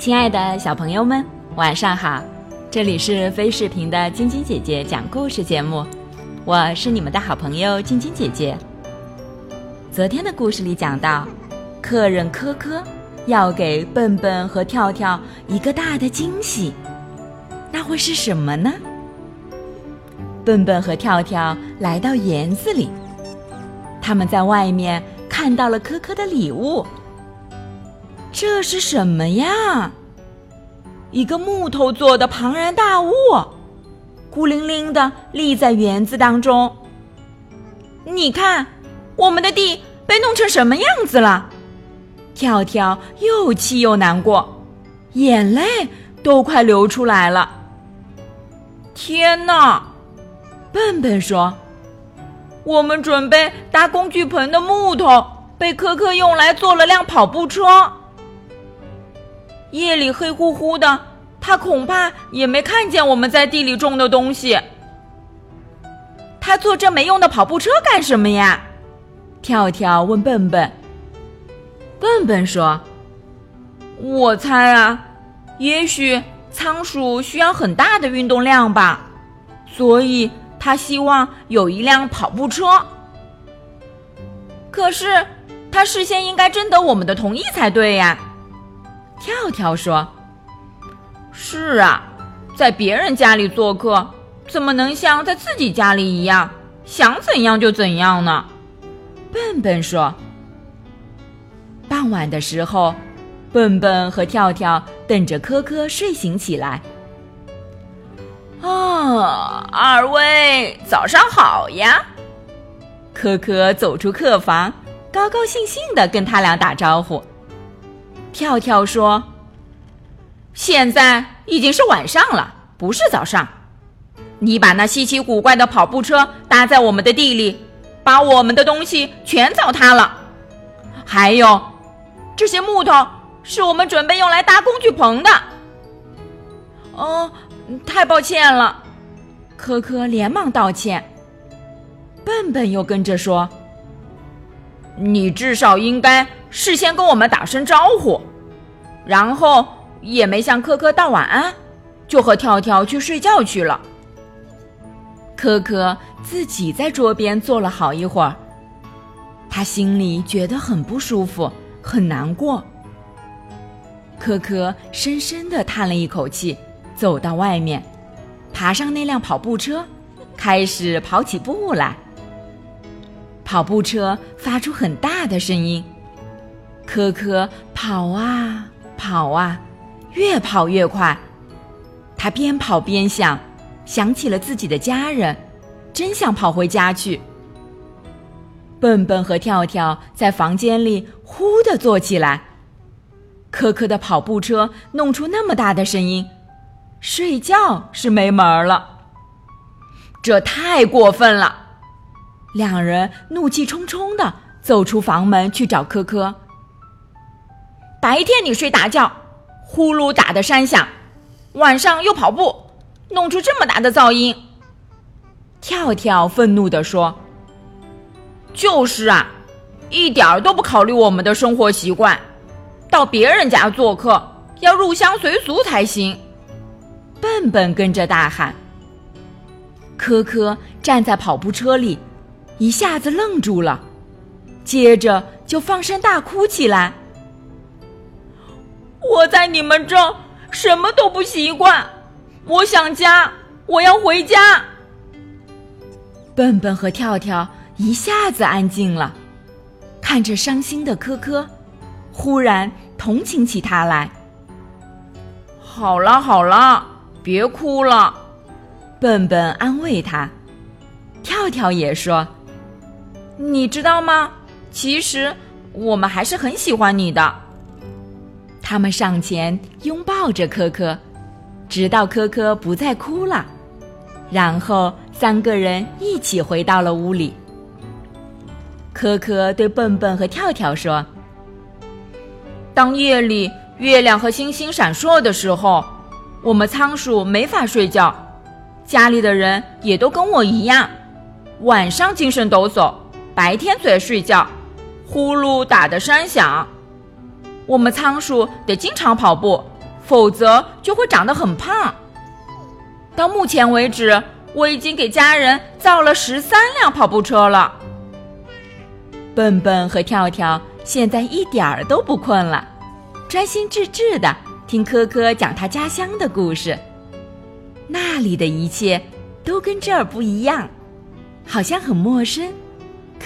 亲爱的小朋友们，晚上好！这里是飞视频的晶晶姐姐讲故事节目，我是你们的好朋友晶晶姐姐。昨天的故事里讲到，客人科科要给笨笨和跳跳一个大的惊喜，那会是什么呢？笨笨和跳跳来到园子里，他们在外面看到了科科的礼物。这是什么呀？一个木头做的庞然大物，孤零零的立在园子当中。你看，我们的地被弄成什么样子了？跳跳又气又难过，眼泪都快流出来了。天哪！笨笨说：“我们准备搭工具棚的木头被科科用来做了辆跑步车。”夜里黑乎乎的，他恐怕也没看见我们在地里种的东西。他坐这没用的跑步车干什么呀？跳跳问笨笨。笨笨说：“我猜啊，也许仓鼠需要很大的运动量吧，所以他希望有一辆跑步车。可是他事先应该征得我们的同意才对呀。”跳跳说：“是啊，在别人家里做客，怎么能像在自己家里一样想怎样就怎样呢？”笨笨说。傍晚的时候，笨笨和跳跳等着科科睡醒起来。啊，二位早上好呀！科科走出客房，高高兴兴的跟他俩打招呼。跳跳说：“现在已经是晚上了，不是早上。你把那稀奇古怪的跑步车搭在我们的地里，把我们的东西全糟蹋了。还有，这些木头是我们准备用来搭工具棚的。”哦，太抱歉了，科科连忙道歉。笨笨又跟着说：“你至少应该。”事先跟我们打声招呼，然后也没向科科道晚安，就和跳跳去睡觉去了。科科自己在桌边坐了好一会儿，他心里觉得很不舒服，很难过。科科深深的叹了一口气，走到外面，爬上那辆跑步车，开始跑起步来。跑步车发出很大的声音。科科跑啊跑啊，越跑越快。他边跑边想，想起了自己的家人，真想跑回家去。笨笨和跳跳在房间里呼的坐起来。科科的跑步车弄出那么大的声音，睡觉是没门了。这太过分了！两人怒气冲冲的走出房门去找科科。白天你睡大觉，呼噜打的山响；晚上又跑步，弄出这么大的噪音。跳跳愤怒地说：“就是啊，一点都不考虑我们的生活习惯，到别人家做客要入乡随俗才行。”笨笨跟着大喊。科科站在跑步车里，一下子愣住了，接着就放声大哭起来。我在你们这什么都不习惯，我想家，我要回家。笨笨和跳跳一下子安静了，看着伤心的科科，忽然同情起他来。好了好了，别哭了，笨笨安慰他。跳跳也说：“你知道吗？其实我们还是很喜欢你的。”他们上前拥抱着科科，直到科科不再哭了，然后三个人一起回到了屋里。科科对笨笨和跳跳说：“当夜里月亮和星星闪烁的时候，我们仓鼠没法睡觉，家里的人也都跟我一样，晚上精神抖擞，白天最爱睡觉，呼噜打得山响。”我们仓鼠得经常跑步，否则就会长得很胖。到目前为止，我已经给家人造了十三辆跑步车了。笨笨和跳跳现在一点儿都不困了，专心致志的听科科讲他家乡的故事。那里的一切都跟这儿不一样，好像很陌生，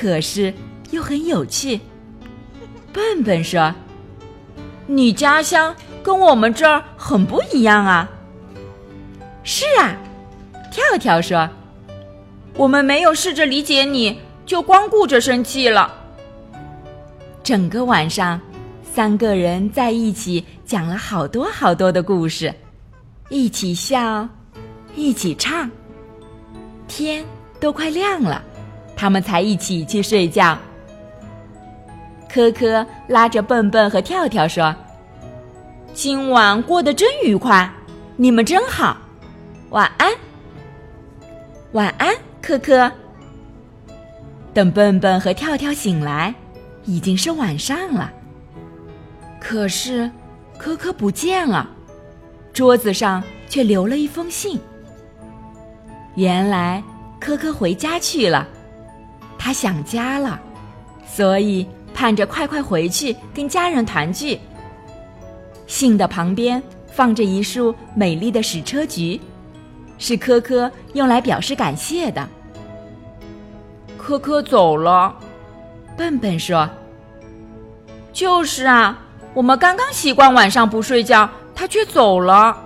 可是又很有趣。笨笨说：“你家乡跟我们这儿很不一样啊。”“是啊。”跳跳说：“我们没有试着理解你。”就光顾着生气了。整个晚上，三个人在一起讲了好多好多的故事，一起笑，一起唱。天都快亮了，他们才一起去睡觉。科科拉着笨笨和跳跳说：“今晚过得真愉快，你们真好，晚安。”晚安，科科。等笨笨和跳跳醒来，已经是晚上了。可是，科科不见了，桌子上却留了一封信。原来，科科回家去了，他想家了，所以盼着快快回去跟家人团聚。信的旁边放着一束美丽的矢车菊，是科科用来表示感谢的。科科走了，笨笨说：“就是啊，我们刚刚习惯晚上不睡觉，他却走了。”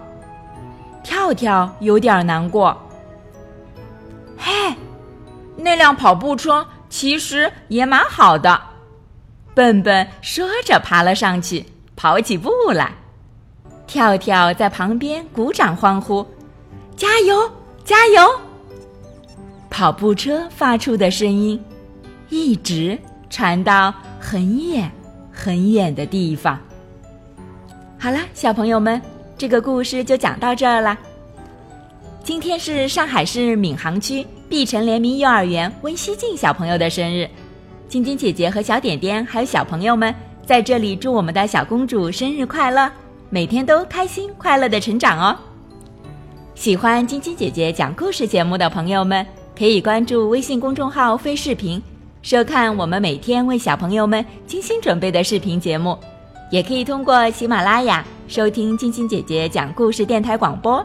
跳跳有点难过。那辆跑步车其实也蛮好的。笨笨说着爬了上去，跑起步来。跳跳在旁边鼓掌欢呼：“加油，加油！”跑步车发出的声音，一直传到很远很远的地方。好了，小朋友们，这个故事就讲到这儿了。今天是上海市闵行区碧城联名幼儿园温熙静小朋友的生日，晶晶姐姐和小点点还有小朋友们在这里祝我们的小公主生日快乐，每天都开心快乐的成长哦。喜欢晶晶姐姐讲故事节目的朋友们。可以关注微信公众号“飞视频”，收看我们每天为小朋友们精心准备的视频节目。也可以通过喜马拉雅收听晶晶姐姐讲故事电台广播。